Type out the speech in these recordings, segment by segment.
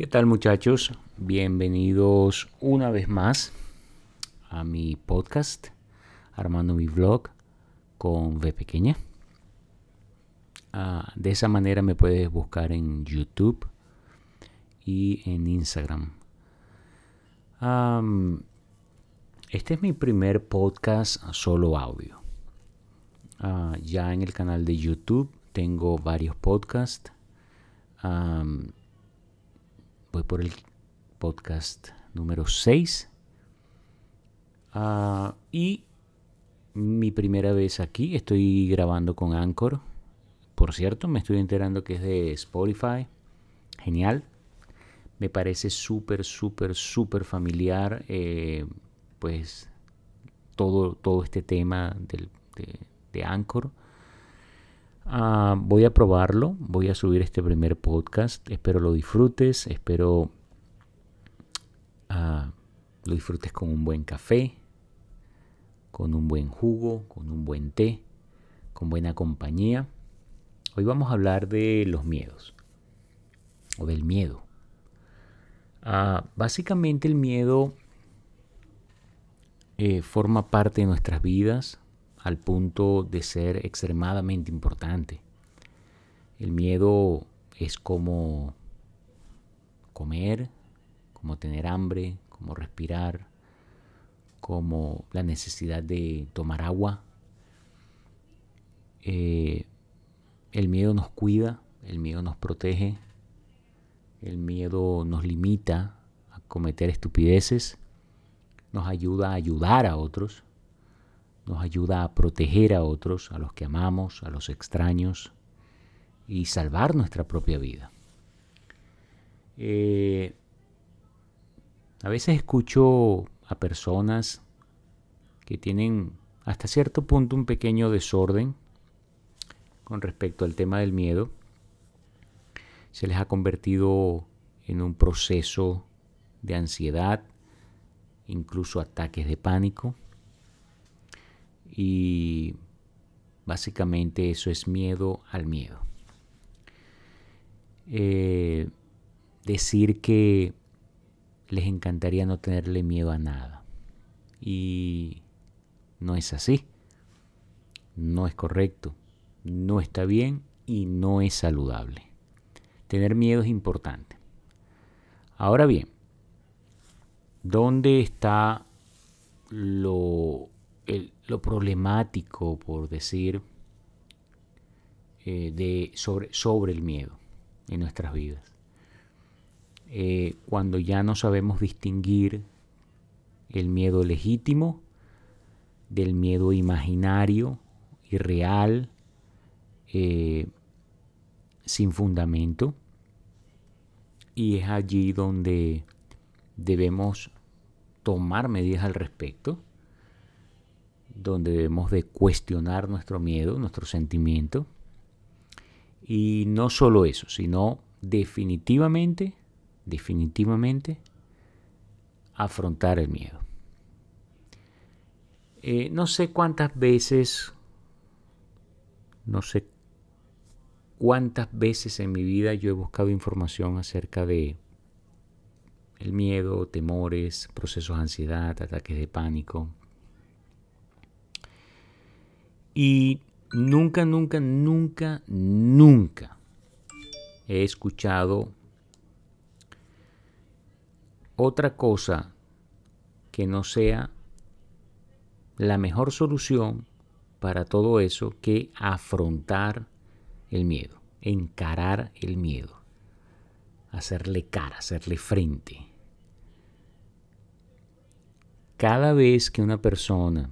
¿Qué tal muchachos? Bienvenidos una vez más a mi podcast, armando mi vlog con V pequeña. Ah, de esa manera me puedes buscar en YouTube y en Instagram. este es mi primer podcast solo audio. Ah, ya en el canal de YouTube tengo varios podcasts voy por el podcast número 6. Ah, y mi primera vez aquí, estoy grabando con Anchor. Por cierto, me estoy enterando que es de Spotify. Genial. Me parece súper, súper, súper familiar. Eh, pues todo, todo este tema de, de Anchor. Ah, voy a probarlo, voy a subir este primer podcast, espero lo disfrutes, espero uh, lo disfrutes con un buen café, con un buen jugo, con un buen té, con buena compañía. Hoy vamos a hablar de los miedos o del miedo. Uh, básicamente el miedo eh, forma parte de nuestras vidas, al punto de ser extremadamente importante. El miedo es como comer, como tener hambre, como respirar, como la necesidad de tomar agua. Eh, el miedo nos cuida, el miedo nos protege, el miedo nos limita a cometer estupideces, nos ayuda a ayudar a otros nos ayuda a proteger a otros, a los que amamos, a los extraños y salvar nuestra propia vida. Eh, a veces escucho a personas que tienen hasta cierto punto un pequeño desorden con respecto al tema del miedo. Se les ha convertido en un proceso de ansiedad, incluso ataques de pánico. Y básicamente eso es miedo al miedo. Eh, decir que les encantaría no tenerle miedo a nada. Y no es así. No es correcto. No está bien y no es saludable. Tener miedo es importante. Ahora bien, ¿dónde está lo lo problemático, por decir, eh, de, sobre, sobre el miedo en nuestras vidas. Eh, cuando ya no sabemos distinguir el miedo legítimo del miedo imaginario, irreal, eh, sin fundamento. Y es allí donde debemos tomar medidas al respecto donde debemos de cuestionar nuestro miedo, nuestro sentimiento. Y no solo eso, sino definitivamente, definitivamente afrontar el miedo. Eh, no sé cuántas veces, no sé cuántas veces en mi vida yo he buscado información acerca de el miedo, temores, procesos de ansiedad, ataques de pánico, y nunca, nunca, nunca, nunca he escuchado otra cosa que no sea la mejor solución para todo eso que afrontar el miedo, encarar el miedo, hacerle cara, hacerle frente. Cada vez que una persona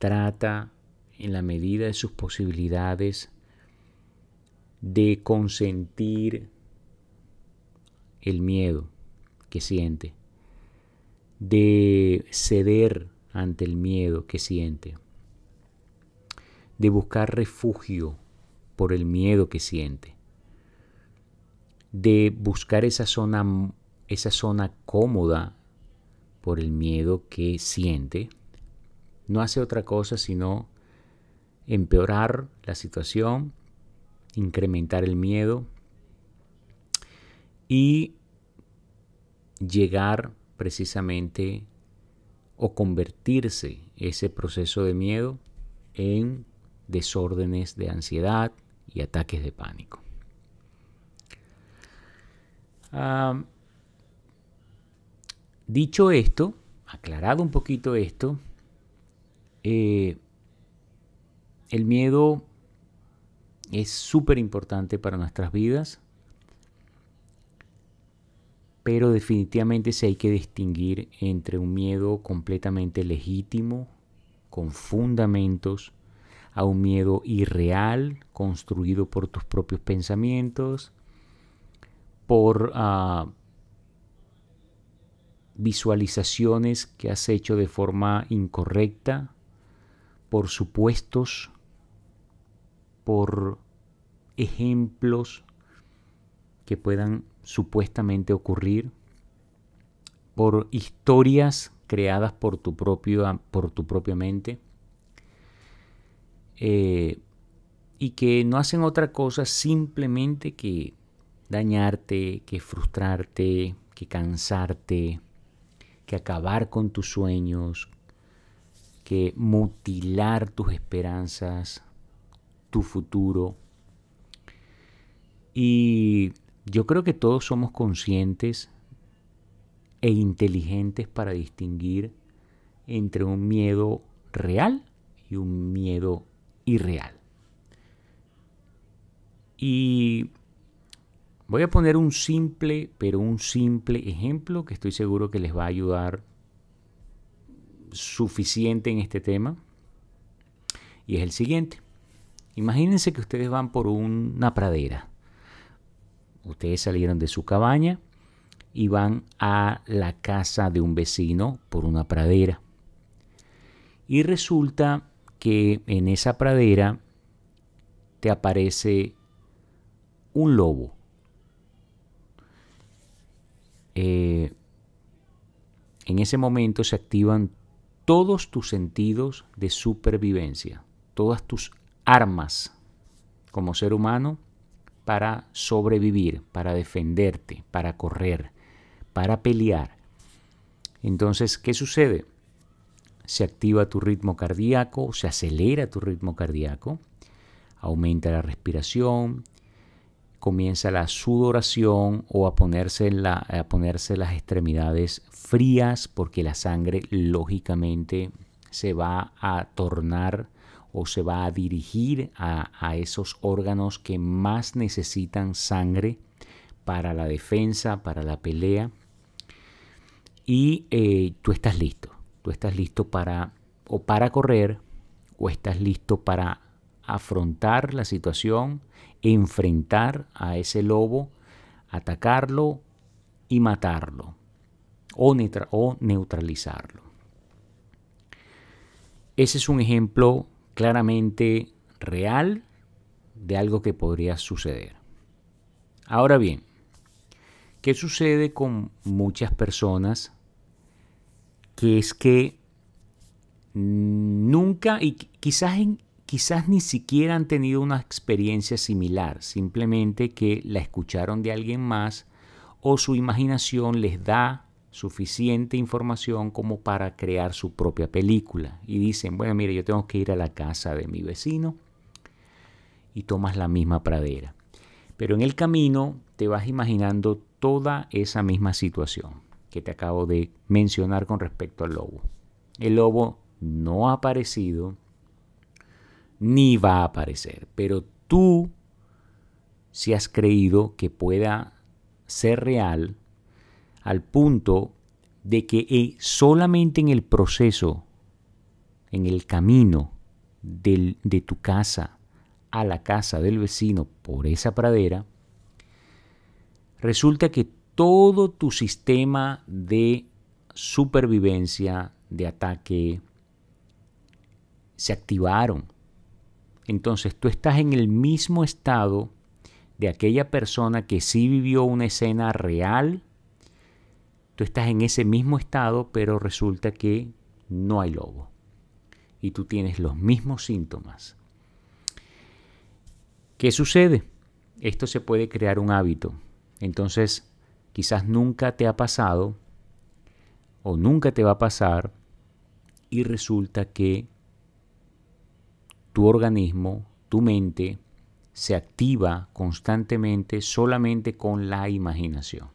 trata en la medida de sus posibilidades de consentir el miedo que siente, de ceder ante el miedo que siente, de buscar refugio por el miedo que siente, de buscar esa zona, esa zona cómoda por el miedo que siente, no hace otra cosa sino empeorar la situación, incrementar el miedo y llegar precisamente o convertirse ese proceso de miedo en desórdenes de ansiedad y ataques de pánico. dicho esto, aclarado un poquito esto, eh, el miedo es súper importante para nuestras vidas, pero definitivamente sí hay que distinguir entre un miedo completamente legítimo, con fundamentos, a un miedo irreal, construido por tus propios pensamientos, por ah, visualizaciones que has hecho de forma incorrecta, por supuestos, por ejemplos que puedan supuestamente ocurrir, por historias creadas por tu, propio, por tu propia mente eh, y que no hacen otra cosa simplemente que dañarte, que frustrarte, que cansarte, que acabar con tus sueños, que mutilar tus esperanzas, tu futuro. Y yo creo que todos somos conscientes e inteligentes para distinguir entre un miedo real y un miedo irreal. Y voy a poner un simple, pero un simple ejemplo que estoy seguro que les va a ayudar suficiente en este tema. Y es el siguiente. Imagínense que ustedes van por una pradera. Ustedes salieron de su cabaña y van a la casa de un vecino por una pradera. Y resulta que en esa pradera te aparece un lobo. Eh, en ese momento se activan todos tus sentidos de supervivencia, todas tus armas como ser humano para sobrevivir, para defenderte, para correr, para pelear. Entonces, ¿qué sucede? Se activa tu ritmo cardíaco, se acelera tu ritmo cardíaco, aumenta la respiración, comienza la sudoración o a ponerse, a ponerse las extremidades frías porque la sangre lógicamente se va a tornar o se va a dirigir a, esos órganos que más necesitan sangre para la defensa, para la pelea. Y eh, tú estás listo. Tú estás listo para o para correr o estás listo para afrontar la situación, enfrentar a ese lobo, atacarlo y matarlo o, o neutralizarlo. Ese es un ejemplo claramente real de algo que podría suceder. Ahora bien, ¿qué sucede con muchas personas? Que es que nunca y quizás, quizás ni siquiera han tenido una experiencia similar, simplemente que la escucharon de alguien más o su imaginación les da suficiente información como para crear su propia película. Y dicen, bueno, mire, yo tengo que ir a la casa de mi vecino y tomas la misma pradera. Pero en el camino te vas imaginando toda esa misma situación que te acabo de mencionar con respecto al lobo. El lobo no ha aparecido ni va a aparecer, pero tú si has creído que pueda ser real al punto de que eh, solamente en el proceso, en el camino de tu casa a la casa del vecino por esa pradera, resulta que todo tu sistema de supervivencia, de ataque, se activaron. Entonces tú estás en el mismo estado de aquella persona que sí vivió una escena real Tú estás en ese mismo estado, pero resulta que no hay lobo. Y tú tienes los mismos síntomas. ¿Qué sucede? Esto se puede crear un hábito. Entonces, quizás nunca te ha pasado o nunca te va a pasar y resulta que tu organismo, tu mente, se activa constantemente solamente con la imaginación.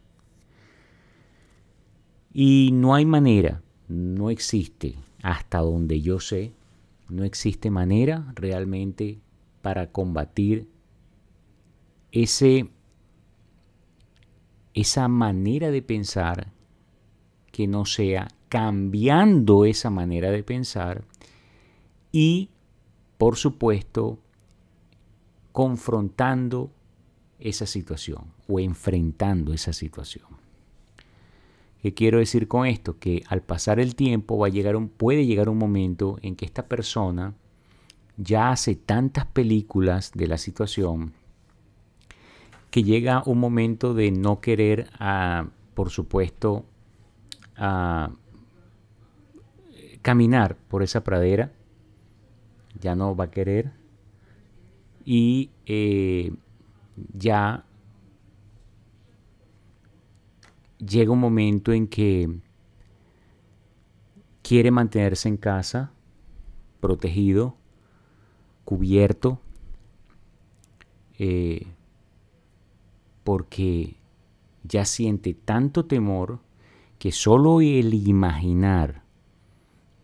Y no hay manera, no existe, hasta donde yo sé, no existe manera realmente para combatir ese, esa manera de pensar que no sea cambiando esa manera de pensar y, por supuesto, confrontando esa situación o enfrentando esa situación. ¿Qué quiero decir con esto? Que al pasar el tiempo va a llegar un, puede llegar un momento en que esta persona ya hace tantas películas de la situación que llega un momento de no querer, a, por supuesto, a caminar por esa pradera, ya no va a querer. Y eh, ya llega un momento en que quiere mantenerse en casa, protegido, cubierto, eh, porque ya siente tanto temor que solo el imaginar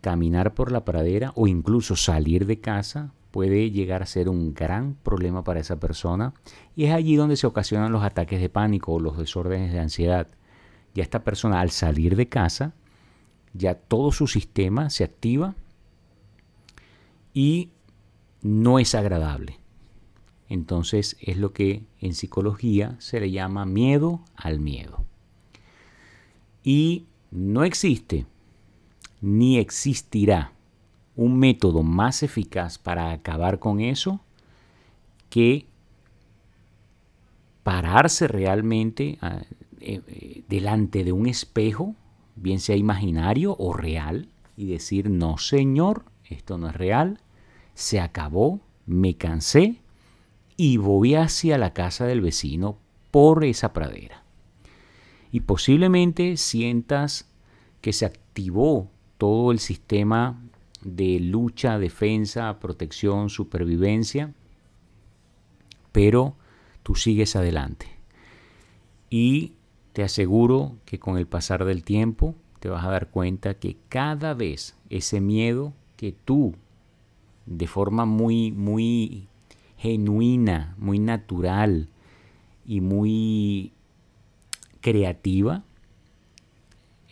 caminar por la pradera o incluso salir de casa puede llegar a ser un gran problema para esa persona y es allí donde se ocasionan los ataques de pánico o los desórdenes de ansiedad. Ya esta persona al salir de casa, ya todo su sistema se activa y no es agradable. Entonces es lo que en psicología se le llama miedo al miedo. Y no existe ni existirá un método más eficaz para acabar con eso que pararse realmente ah, eh, eh, delante de un espejo, bien sea imaginario o real, y decir, no señor, esto no es real, se acabó, me cansé y voy hacia la casa del vecino por esa pradera. Y posiblemente sientas que se activó todo el sistema de lucha, defensa, protección, supervivencia, pero tú sigues adelante. Y te aseguro que con el pasar del tiempo te vas a dar cuenta que cada vez ese miedo que tú de forma muy, muy genuina, muy natural y muy creativa,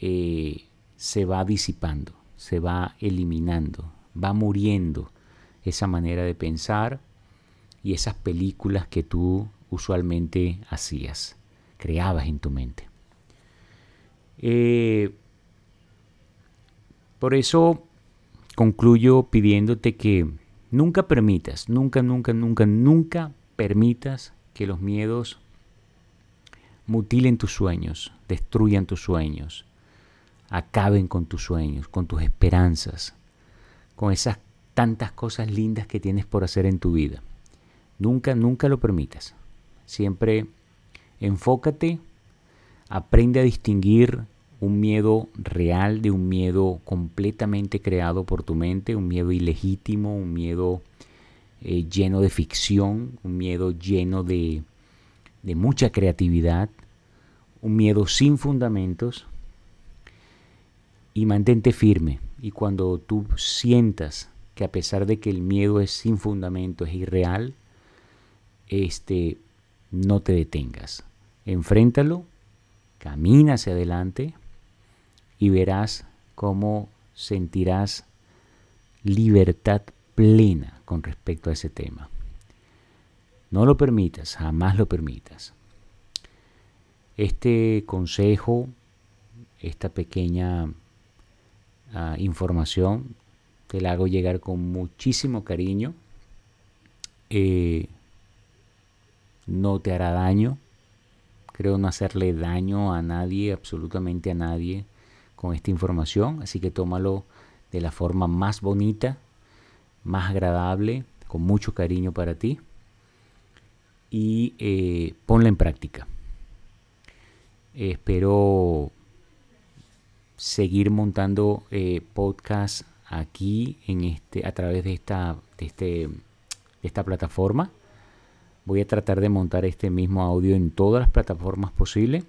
eh, se va disipando se va eliminando, va muriendo esa manera de pensar y esas películas que tú usualmente hacías, creabas en tu mente. Eh, por eso concluyo pidiéndote que nunca permitas, nunca, nunca, nunca, nunca permitas que los miedos mutilen tus sueños, destruyan tus sueños, acaben con tus sueños, con tus esperanzas, con esas tantas cosas lindas que tienes por hacer en tu vida. Nunca, nunca lo permitas. Siempre enfócate, aprende a distinguir un miedo real de un miedo completamente creado por tu mente, un miedo ilegítimo, un miedo eh, lleno de ficción, un miedo lleno de, de mucha creatividad, un miedo sin fundamentos y mantente firme. Y cuando tú sientas que a pesar de que el miedo es sin fundamento, es irreal, este, no te detengas. Enfréntalo, camina hacia adelante y verás cómo sentirás libertad plena con respecto a ese tema. No lo permitas, jamás lo permitas. Este consejo, esta pequeña información. Te la hago llegar con muchísimo cariño. Eh, no te hará daño. Creo no hacerle daño a nadie, absolutamente a nadie, con esta información. Así que tómalo de la forma más bonita, más agradable, con mucho cariño para ti. Y eh, ponla en práctica. espero seguir montando eh, podcast aquí en este, a través de esta, de, este, esta plataforma. Voy a tratar de montar este mismo audio en todas las plataformas posibles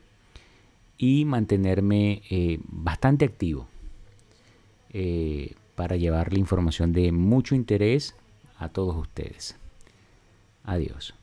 y mantenerme eh, bastante activo eh, para llevar la información de mucho interés a todos ustedes. Adiós.